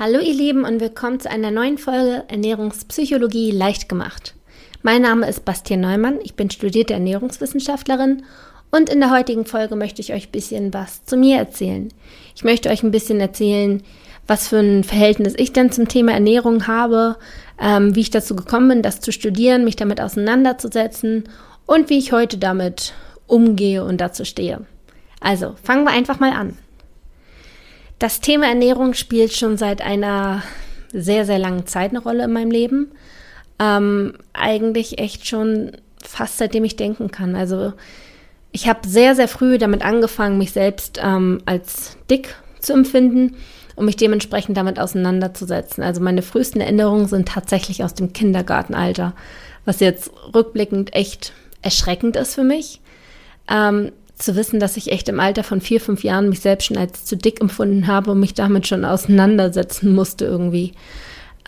Hallo ihr Lieben und willkommen zu einer neuen Folge Ernährungspsychologie leicht gemacht. Mein Name ist Bastian Neumann, ich bin studierte Ernährungswissenschaftlerin und in der heutigen Folge möchte ich euch ein bisschen was zu mir erzählen. Ich möchte euch ein bisschen erzählen, was für ein Verhältnis ich denn zum Thema Ernährung habe, ähm, wie ich dazu gekommen bin, das zu studieren, mich damit auseinanderzusetzen und wie ich heute damit umgehe und dazu stehe. Also fangen wir einfach mal an. Das Thema Ernährung spielt schon seit einer sehr, sehr langen Zeit eine Rolle in meinem Leben. Ähm, eigentlich echt schon fast seitdem ich denken kann. Also ich habe sehr, sehr früh damit angefangen, mich selbst ähm, als dick zu empfinden und mich dementsprechend damit auseinanderzusetzen. Also meine frühesten Erinnerungen sind tatsächlich aus dem Kindergartenalter, was jetzt rückblickend echt erschreckend ist für mich. Ähm, zu wissen, dass ich echt im Alter von vier, fünf Jahren mich selbst schon als zu dick empfunden habe und mich damit schon auseinandersetzen musste irgendwie.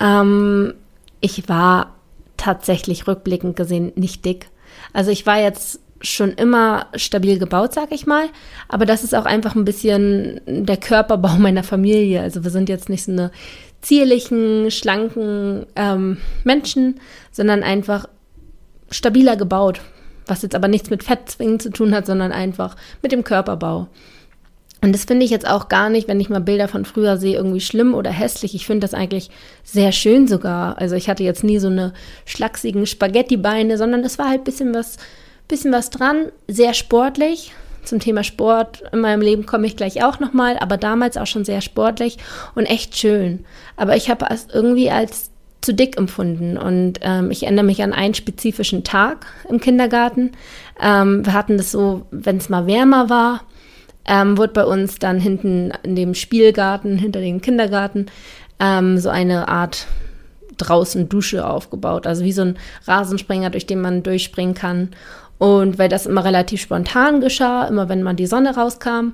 Ähm, ich war tatsächlich rückblickend gesehen nicht dick. Also ich war jetzt schon immer stabil gebaut, sag ich mal. Aber das ist auch einfach ein bisschen der Körperbau meiner Familie. Also wir sind jetzt nicht so eine zierlichen, schlanken ähm, Menschen, sondern einfach stabiler gebaut was jetzt aber nichts mit Fettzwingen zu tun hat, sondern einfach mit dem Körperbau. Und das finde ich jetzt auch gar nicht, wenn ich mal Bilder von früher sehe, irgendwie schlimm oder hässlich. Ich finde das eigentlich sehr schön sogar. Also ich hatte jetzt nie so eine schlachsigen Spaghetti-Beine, sondern es war halt ein bisschen was, bisschen was dran, sehr sportlich. Zum Thema Sport in meinem Leben komme ich gleich auch nochmal, aber damals auch schon sehr sportlich und echt schön. Aber ich habe es irgendwie als zu dick empfunden. Und ähm, ich erinnere mich an einen spezifischen Tag im Kindergarten. Ähm, wir hatten das so, wenn es mal wärmer war, ähm, wurde bei uns dann hinten in dem Spielgarten, hinter dem Kindergarten, ähm, so eine Art draußen Dusche aufgebaut. Also wie so ein Rasensprenger, durch den man durchspringen kann. Und weil das immer relativ spontan geschah, immer wenn man die Sonne rauskam,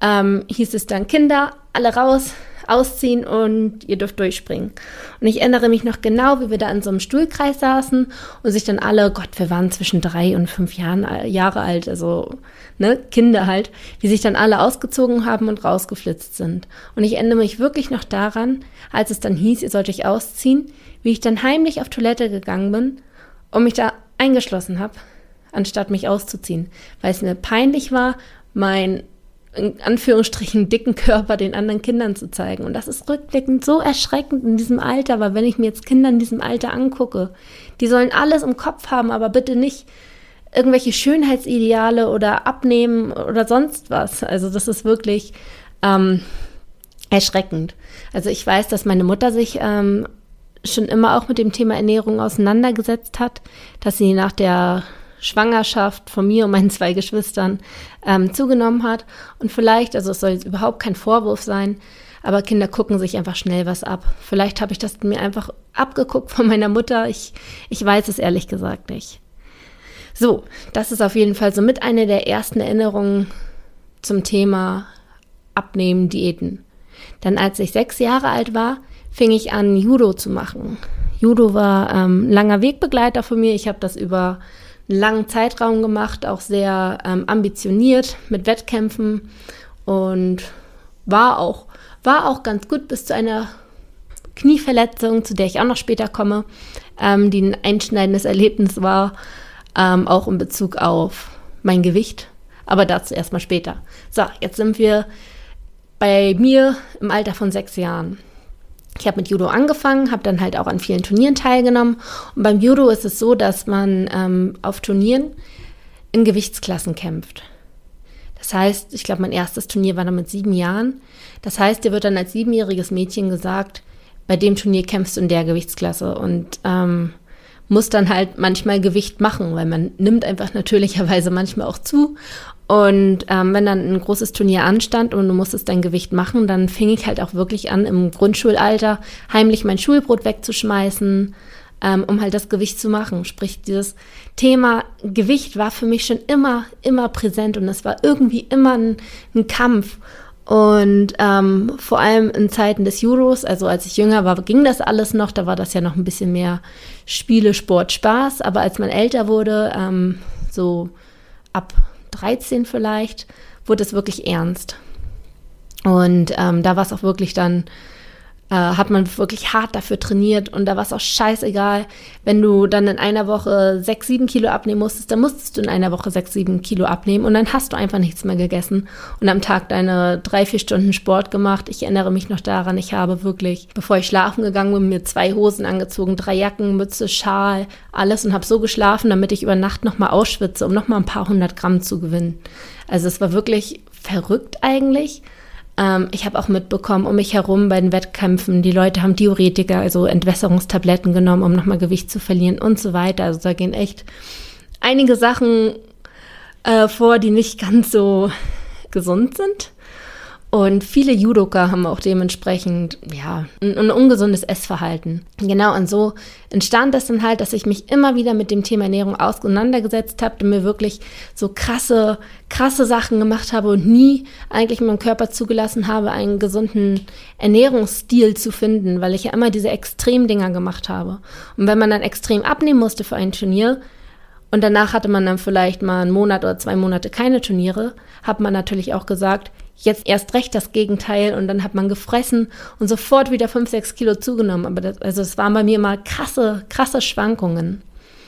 ähm, hieß es dann Kinder, alle raus, ausziehen und ihr dürft durchspringen. Und ich erinnere mich noch genau, wie wir da in so einem Stuhlkreis saßen und sich dann alle, Gott, wir waren zwischen drei und fünf Jahren, äh, Jahre alt, also ne, Kinder halt, wie sich dann alle ausgezogen haben und rausgeflitzt sind. Und ich erinnere mich wirklich noch daran, als es dann hieß, ihr sollt euch ausziehen, wie ich dann heimlich auf Toilette gegangen bin und mich da eingeschlossen habe, anstatt mich auszuziehen, weil es mir peinlich war, mein in Anführungsstrichen dicken Körper den anderen Kindern zu zeigen. Und das ist rückblickend so erschreckend in diesem Alter, weil wenn ich mir jetzt Kinder in diesem Alter angucke, die sollen alles im Kopf haben, aber bitte nicht irgendwelche Schönheitsideale oder abnehmen oder sonst was. Also das ist wirklich ähm, erschreckend. Also ich weiß, dass meine Mutter sich ähm, schon immer auch mit dem Thema Ernährung auseinandergesetzt hat, dass sie nach der Schwangerschaft von mir und meinen zwei Geschwistern ähm, zugenommen hat. Und vielleicht, also es soll jetzt überhaupt kein Vorwurf sein, aber Kinder gucken sich einfach schnell was ab. Vielleicht habe ich das mir einfach abgeguckt von meiner Mutter. Ich, ich weiß es ehrlich gesagt nicht. So, das ist auf jeden Fall so mit einer der ersten Erinnerungen zum Thema Abnehmen, Diäten. Dann als ich sechs Jahre alt war, fing ich an, Judo zu machen. Judo war ähm, langer Wegbegleiter von mir. Ich habe das über langen Zeitraum gemacht, auch sehr ähm, ambitioniert mit Wettkämpfen und war auch, war auch ganz gut bis zu einer Knieverletzung, zu der ich auch noch später komme, ähm, die ein einschneidendes Erlebnis war, ähm, auch in Bezug auf mein Gewicht. Aber dazu erstmal später. So, jetzt sind wir bei mir im Alter von sechs Jahren. Ich habe mit Judo angefangen, habe dann halt auch an vielen Turnieren teilgenommen. Und beim Judo ist es so, dass man ähm, auf Turnieren in Gewichtsklassen kämpft. Das heißt, ich glaube, mein erstes Turnier war dann mit sieben Jahren. Das heißt, dir wird dann als siebenjähriges Mädchen gesagt, bei dem Turnier kämpfst du in der Gewichtsklasse und ähm, muss dann halt manchmal Gewicht machen, weil man nimmt einfach natürlicherweise manchmal auch zu und ähm, wenn dann ein großes Turnier anstand und du musstest dein Gewicht machen, dann fing ich halt auch wirklich an, im Grundschulalter heimlich mein Schulbrot wegzuschmeißen, ähm, um halt das Gewicht zu machen. Sprich, dieses Thema Gewicht war für mich schon immer, immer präsent und es war irgendwie immer ein, ein Kampf. Und ähm, vor allem in Zeiten des Judos, also als ich jünger war, ging das alles noch, da war das ja noch ein bisschen mehr Spiele, Sport, Spaß. Aber als man älter wurde, ähm, so ab 13 vielleicht, wurde es wirklich ernst. Und ähm, da war es auch wirklich dann äh, hat man wirklich hart dafür trainiert und da war es auch scheißegal, wenn du dann in einer Woche sechs, sieben Kilo abnehmen musstest, dann musstest du in einer Woche sechs, sieben Kilo abnehmen und dann hast du einfach nichts mehr gegessen und am Tag deine drei, vier Stunden Sport gemacht. Ich erinnere mich noch daran, ich habe wirklich, bevor ich schlafen gegangen bin, mir zwei Hosen angezogen, drei Jacken, Mütze, Schal, alles und habe so geschlafen, damit ich über Nacht nochmal ausschwitze, um nochmal ein paar hundert Gramm zu gewinnen. Also es war wirklich verrückt eigentlich. Ähm, ich habe auch mitbekommen, um mich herum bei den Wettkämpfen, die Leute haben Diuretika, also Entwässerungstabletten genommen, um nochmal Gewicht zu verlieren und so weiter. Also da gehen echt einige Sachen äh, vor, die nicht ganz so gesund sind. Und viele Judoka haben auch dementsprechend, ja, ein, ein, ungesundes Essverhalten. Genau, und so entstand das dann halt, dass ich mich immer wieder mit dem Thema Ernährung auseinandergesetzt habe und mir wirklich so krasse, krasse Sachen gemacht habe und nie eigentlich meinem Körper zugelassen habe, einen gesunden Ernährungsstil zu finden, weil ich ja immer diese Extremdinger gemacht habe. Und wenn man dann extrem abnehmen musste für ein Turnier, und danach hatte man dann vielleicht mal einen Monat oder zwei Monate keine Turniere, hat man natürlich auch gesagt, jetzt erst recht das Gegenteil und dann hat man gefressen und sofort wieder fünf, sechs Kilo zugenommen. Aber das, also es waren bei mir mal krasse, krasse Schwankungen.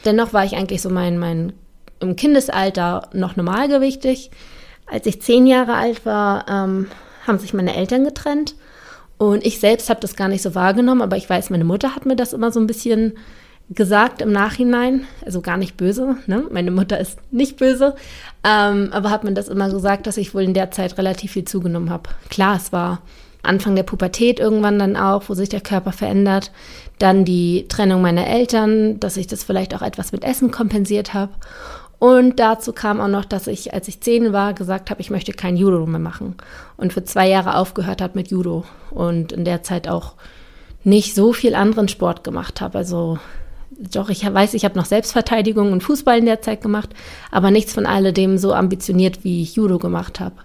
Dennoch war ich eigentlich so mein, mein im Kindesalter noch normalgewichtig. Als ich zehn Jahre alt war, ähm, haben sich meine Eltern getrennt. Und ich selbst habe das gar nicht so wahrgenommen, aber ich weiß, meine Mutter hat mir das immer so ein bisschen gesagt im Nachhinein, also gar nicht böse, ne? meine Mutter ist nicht böse, ähm, aber hat mir das immer gesagt, dass ich wohl in der Zeit relativ viel zugenommen habe. Klar, es war Anfang der Pubertät irgendwann dann auch, wo sich der Körper verändert, dann die Trennung meiner Eltern, dass ich das vielleicht auch etwas mit Essen kompensiert habe. Und dazu kam auch noch, dass ich, als ich zehn war, gesagt habe, ich möchte kein Judo mehr machen. Und für zwei Jahre aufgehört habe mit Judo. Und in der Zeit auch nicht so viel anderen Sport gemacht habe. Also doch, ich weiß, ich habe noch Selbstverteidigung und Fußball in der Zeit gemacht, aber nichts von alledem so ambitioniert, wie ich Judo gemacht habe.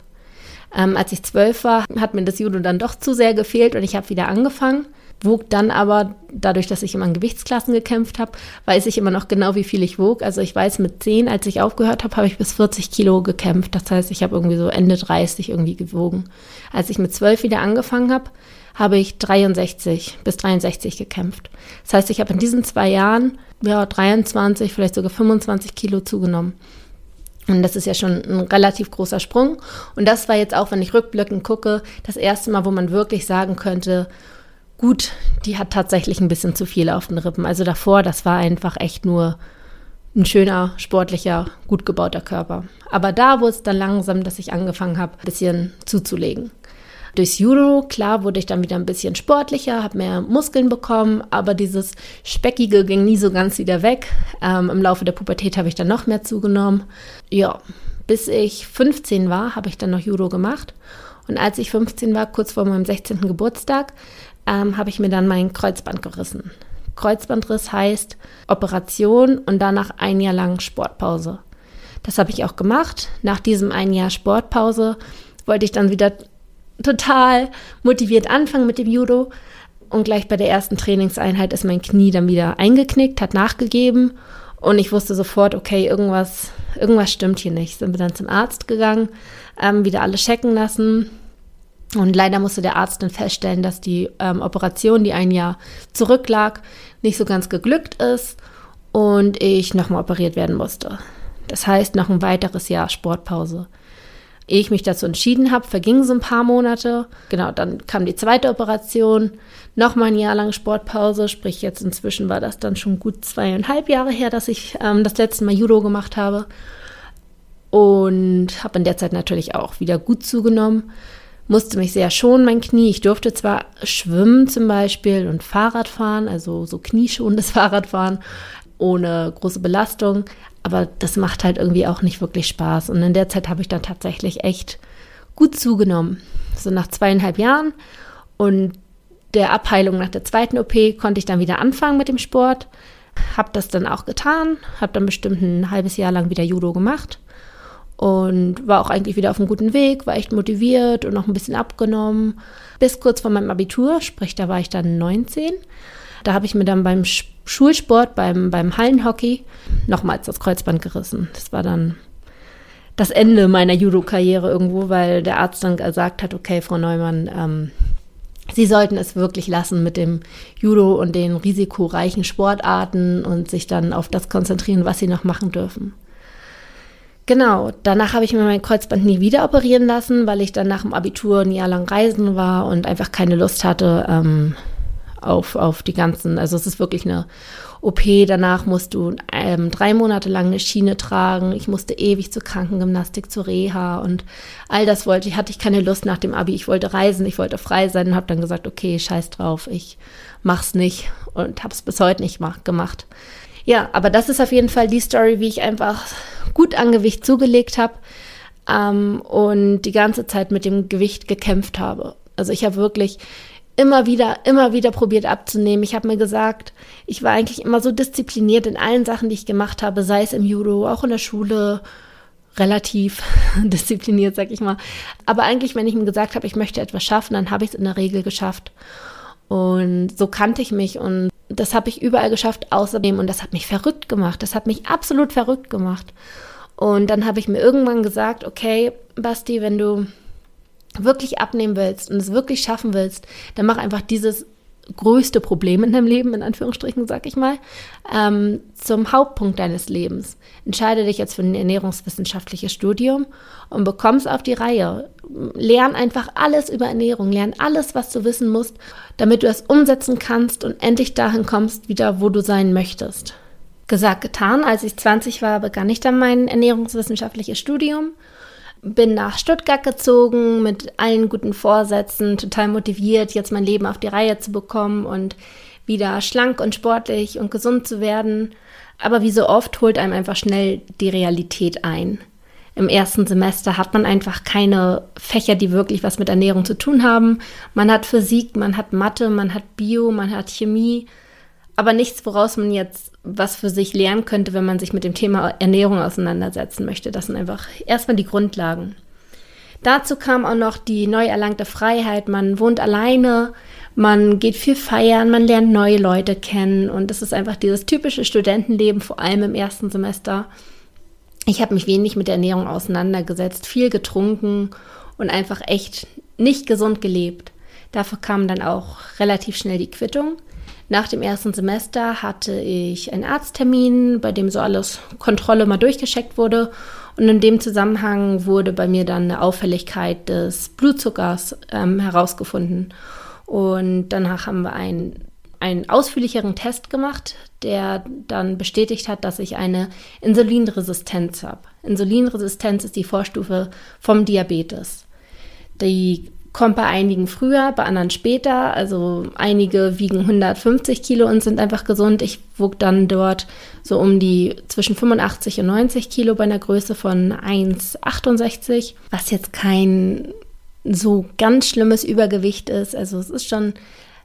Ähm, als ich zwölf war, hat mir das Judo dann doch zu sehr gefehlt und ich habe wieder angefangen. Wog dann aber, dadurch, dass ich immer in Gewichtsklassen gekämpft habe, weiß ich immer noch genau, wie viel ich wog. Also ich weiß, mit zehn, als ich aufgehört habe, habe ich bis 40 Kilo gekämpft. Das heißt, ich habe irgendwie so Ende 30 irgendwie gewogen. Als ich mit zwölf wieder angefangen habe, habe ich 63 bis 63 gekämpft. Das heißt, ich habe in diesen zwei Jahren ja, 23, vielleicht sogar 25 Kilo zugenommen. Und das ist ja schon ein relativ großer Sprung. Und das war jetzt auch, wenn ich rückblickend gucke, das erste Mal, wo man wirklich sagen könnte, gut, die hat tatsächlich ein bisschen zu viel auf den Rippen. Also davor, das war einfach echt nur ein schöner, sportlicher, gut gebauter Körper. Aber da wurde es dann langsam, dass ich angefangen habe, ein bisschen zuzulegen. Durchs Judo, klar, wurde ich dann wieder ein bisschen sportlicher, habe mehr Muskeln bekommen, aber dieses Speckige ging nie so ganz wieder weg. Ähm, Im Laufe der Pubertät habe ich dann noch mehr zugenommen. Ja, bis ich 15 war, habe ich dann noch Judo gemacht. Und als ich 15 war, kurz vor meinem 16. Geburtstag, ähm, habe ich mir dann mein Kreuzband gerissen. Kreuzbandriss heißt Operation und danach ein Jahr lang Sportpause. Das habe ich auch gemacht. Nach diesem ein Jahr Sportpause wollte ich dann wieder total motiviert anfangen mit dem Judo. Und gleich bei der ersten Trainingseinheit ist mein Knie dann wieder eingeknickt, hat nachgegeben. Und ich wusste sofort, okay, irgendwas, irgendwas stimmt hier nicht. Sind wir dann zum Arzt gegangen, ähm, wieder alle checken lassen. Und leider musste der Arzt dann feststellen, dass die ähm, Operation, die ein Jahr zurücklag, nicht so ganz geglückt ist und ich nochmal operiert werden musste. Das heißt, noch ein weiteres Jahr Sportpause. Ehe ich mich dazu entschieden habe, vergingen so ein paar Monate. Genau, dann kam die zweite Operation, nochmal ein Jahr lang Sportpause, sprich jetzt inzwischen war das dann schon gut zweieinhalb Jahre her, dass ich ähm, das letzte Mal Judo gemacht habe. Und habe in der Zeit natürlich auch wieder gut zugenommen. Musste mich sehr schonen, mein Knie. Ich durfte zwar schwimmen zum Beispiel und Fahrrad fahren, also so knieschonendes Fahrradfahren ohne große Belastung, aber das macht halt irgendwie auch nicht wirklich Spaß. Und in der Zeit habe ich dann tatsächlich echt gut zugenommen. So nach zweieinhalb Jahren und der Abheilung nach der zweiten OP konnte ich dann wieder anfangen mit dem Sport. Habe das dann auch getan, habe dann bestimmt ein halbes Jahr lang wieder Judo gemacht und war auch eigentlich wieder auf einem guten Weg, war echt motiviert und noch ein bisschen abgenommen. Bis kurz vor meinem Abitur, sprich, da war ich dann 19. Da habe ich mir dann beim Schulsport, beim, beim Hallenhockey, nochmals das Kreuzband gerissen. Das war dann das Ende meiner Judo-Karriere irgendwo, weil der Arzt dann gesagt hat, okay, Frau Neumann, ähm, Sie sollten es wirklich lassen mit dem Judo und den risikoreichen Sportarten und sich dann auf das konzentrieren, was sie noch machen dürfen. Genau, danach habe ich mir mein Kreuzband nie wieder operieren lassen, weil ich dann nach dem Abitur ein Jahr lang reisen war und einfach keine Lust hatte ähm, auf, auf die ganzen, also es ist wirklich eine OP, danach musst du ähm, drei Monate lang eine Schiene tragen, ich musste ewig zur Krankengymnastik, zur Reha und all das wollte ich, hatte ich keine Lust nach dem Abi, ich wollte reisen, ich wollte frei sein und habe dann gesagt, okay, scheiß drauf, ich mach's nicht und habe es bis heute nicht gemacht. Ja, aber das ist auf jeden Fall die Story, wie ich einfach gut an Gewicht zugelegt habe ähm, und die ganze Zeit mit dem Gewicht gekämpft habe. Also ich habe wirklich immer wieder, immer wieder probiert abzunehmen. Ich habe mir gesagt, ich war eigentlich immer so diszipliniert in allen Sachen, die ich gemacht habe, sei es im Judo, auch in der Schule, relativ diszipliniert, sag ich mal. Aber eigentlich, wenn ich mir gesagt habe, ich möchte etwas schaffen, dann habe ich es in der Regel geschafft. Und so kannte ich mich und das habe ich überall geschafft, außerdem. Und das hat mich verrückt gemacht. Das hat mich absolut verrückt gemacht. Und dann habe ich mir irgendwann gesagt, okay, Basti, wenn du wirklich abnehmen willst und es wirklich schaffen willst, dann mach einfach dieses größte Problem in deinem Leben, in Anführungsstrichen, sag ich mal, ähm, zum Hauptpunkt deines Lebens. Entscheide dich jetzt für ein ernährungswissenschaftliches Studium und bekommst auf die Reihe. Lern einfach alles über Ernährung, lern alles, was du wissen musst, damit du es umsetzen kannst und endlich dahin kommst, wieder wo du sein möchtest. Gesagt, getan. Als ich 20 war, begann ich dann mein ernährungswissenschaftliches Studium bin nach Stuttgart gezogen mit allen guten Vorsätzen, total motiviert, jetzt mein Leben auf die Reihe zu bekommen und wieder schlank und sportlich und gesund zu werden. Aber wie so oft holt einem einfach schnell die Realität ein. Im ersten Semester hat man einfach keine Fächer, die wirklich was mit Ernährung zu tun haben. Man hat Physik, man hat Mathe, man hat Bio, man hat Chemie, aber nichts, woraus man jetzt was für sich lernen könnte, wenn man sich mit dem Thema Ernährung auseinandersetzen möchte. Das sind einfach erstmal die Grundlagen. Dazu kam auch noch die neu erlangte Freiheit. Man wohnt alleine, man geht viel feiern, man lernt neue Leute kennen und das ist einfach dieses typische Studentenleben, vor allem im ersten Semester. Ich habe mich wenig mit der Ernährung auseinandergesetzt, viel getrunken und einfach echt nicht gesund gelebt. Dafür kam dann auch relativ schnell die Quittung. Nach dem ersten Semester hatte ich einen Arzttermin, bei dem so alles Kontrolle mal durchgescheckt wurde. Und in dem Zusammenhang wurde bei mir dann eine Auffälligkeit des Blutzuckers ähm, herausgefunden. Und danach haben wir einen, einen ausführlicheren Test gemacht, der dann bestätigt hat, dass ich eine Insulinresistenz habe. Insulinresistenz ist die Vorstufe vom Diabetes. Die kommt bei einigen früher, bei anderen später. Also einige wiegen 150 Kilo und sind einfach gesund. Ich wog dann dort so um die zwischen 85 und 90 Kilo bei einer Größe von 1,68, was jetzt kein so ganz schlimmes Übergewicht ist. Also es ist schon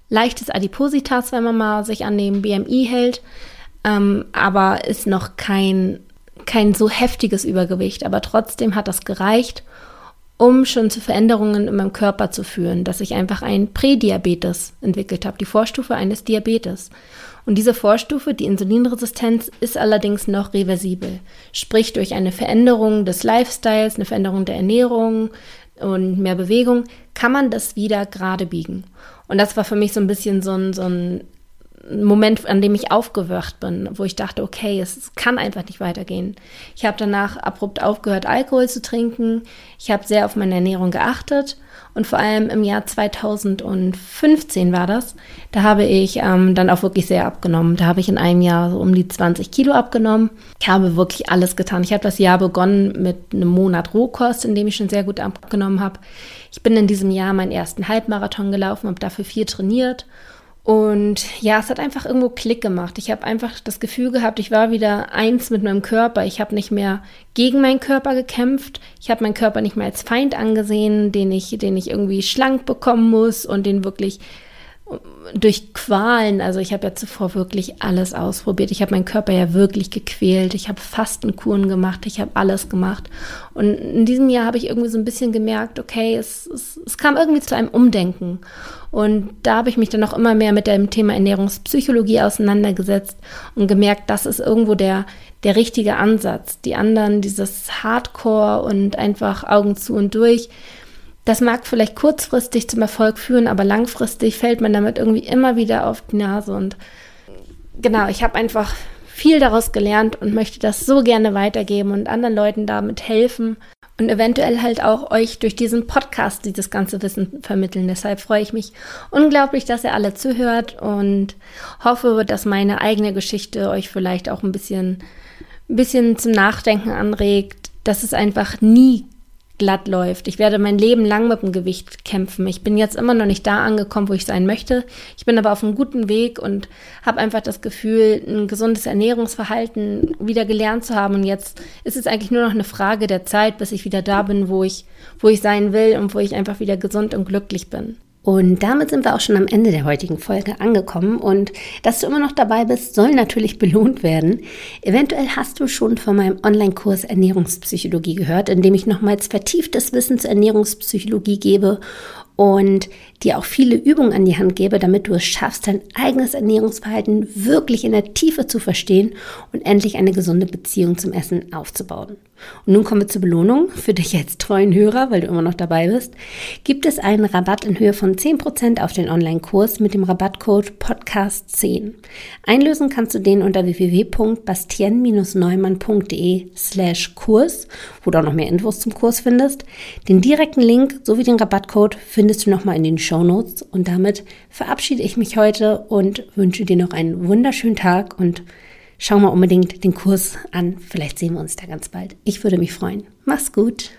leichtes Adipositas, wenn man mal sich an dem BMI hält, ähm, aber ist noch kein, kein so heftiges Übergewicht. Aber trotzdem hat das gereicht um schon zu Veränderungen in meinem Körper zu führen, dass ich einfach einen Prädiabetes entwickelt habe, die Vorstufe eines Diabetes. Und diese Vorstufe, die Insulinresistenz, ist allerdings noch reversibel. Sprich, durch eine Veränderung des Lifestyles, eine Veränderung der Ernährung und mehr Bewegung, kann man das wieder gerade biegen. Und das war für mich so ein bisschen so ein, so ein Moment, an dem ich aufgewacht bin, wo ich dachte, okay, es kann einfach nicht weitergehen. Ich habe danach abrupt aufgehört, Alkohol zu trinken. Ich habe sehr auf meine Ernährung geachtet und vor allem im Jahr 2015 war das. Da habe ich ähm, dann auch wirklich sehr abgenommen. Da habe ich in einem Jahr so um die 20 Kilo abgenommen. Ich habe wirklich alles getan. Ich habe das Jahr begonnen mit einem Monat Rohkost, in dem ich schon sehr gut abgenommen habe. Ich bin in diesem Jahr meinen ersten Halbmarathon gelaufen, habe dafür viel trainiert und ja, es hat einfach irgendwo Klick gemacht. Ich habe einfach das Gefühl gehabt, ich war wieder eins mit meinem Körper. Ich habe nicht mehr gegen meinen Körper gekämpft. Ich habe meinen Körper nicht mehr als Feind angesehen, den ich, den ich irgendwie schlank bekommen muss und den wirklich durch Qualen, also ich habe ja zuvor wirklich alles ausprobiert. Ich habe meinen Körper ja wirklich gequält. Ich habe Fastenkuren gemacht. Ich habe alles gemacht. Und in diesem Jahr habe ich irgendwie so ein bisschen gemerkt, okay, es, es, es kam irgendwie zu einem Umdenken. Und da habe ich mich dann auch immer mehr mit dem Thema Ernährungspsychologie auseinandergesetzt und gemerkt, das ist irgendwo der, der richtige Ansatz. Die anderen, dieses Hardcore und einfach Augen zu und durch, Das mag vielleicht kurzfristig zum Erfolg führen, aber langfristig fällt man damit irgendwie immer wieder auf die Nase. Und genau, ich habe einfach viel daraus gelernt und möchte das so gerne weitergeben und anderen Leuten damit helfen und eventuell halt auch euch durch diesen Podcast dieses ganze Wissen vermitteln. Deshalb freue ich mich unglaublich, dass ihr alle zuhört und hoffe, dass meine eigene Geschichte euch vielleicht auch ein bisschen, ein bisschen zum Nachdenken anregt, dass es einfach nie glatt läuft. Ich werde mein Leben lang mit dem Gewicht kämpfen. Ich bin jetzt immer noch nicht da angekommen, wo ich sein möchte. Ich bin aber auf einem guten Weg und habe einfach das Gefühl, ein gesundes Ernährungsverhalten wieder gelernt zu haben. Und jetzt ist es eigentlich nur noch eine Frage der Zeit, bis ich wieder da bin, wo ich, wo ich sein will und wo ich einfach wieder gesund und glücklich bin. Und damit sind wir auch schon am Ende der heutigen Folge angekommen. Und dass du immer noch dabei bist, soll natürlich belohnt werden. Eventuell hast du schon von meinem Online-Kurs Ernährungspsychologie gehört, in dem ich nochmals vertieftes Wissen zur Ernährungspsychologie gebe und dir auch viele Übungen an die Hand gebe, damit du es schaffst, dein eigenes Ernährungsverhalten wirklich in der Tiefe zu verstehen und endlich eine gesunde Beziehung zum Essen aufzubauen. Und nun kommen wir zur Belohnung. Für dich als treuen Hörer, weil du immer noch dabei bist, gibt es einen Rabatt in Höhe von 10% auf den Online-Kurs mit dem Rabattcode Podcast10. Einlösen kannst du den unter www.bastien-neumann.de slash Kurs, wo du auch noch mehr Infos zum Kurs findest. Den direkten Link sowie den Rabattcode findest du nochmal in den Show Notes. Und damit verabschiede ich mich heute und wünsche dir noch einen wunderschönen Tag und schau mal unbedingt den Kurs an. Vielleicht sehen wir uns da ganz bald. Ich würde mich freuen. Mach's gut.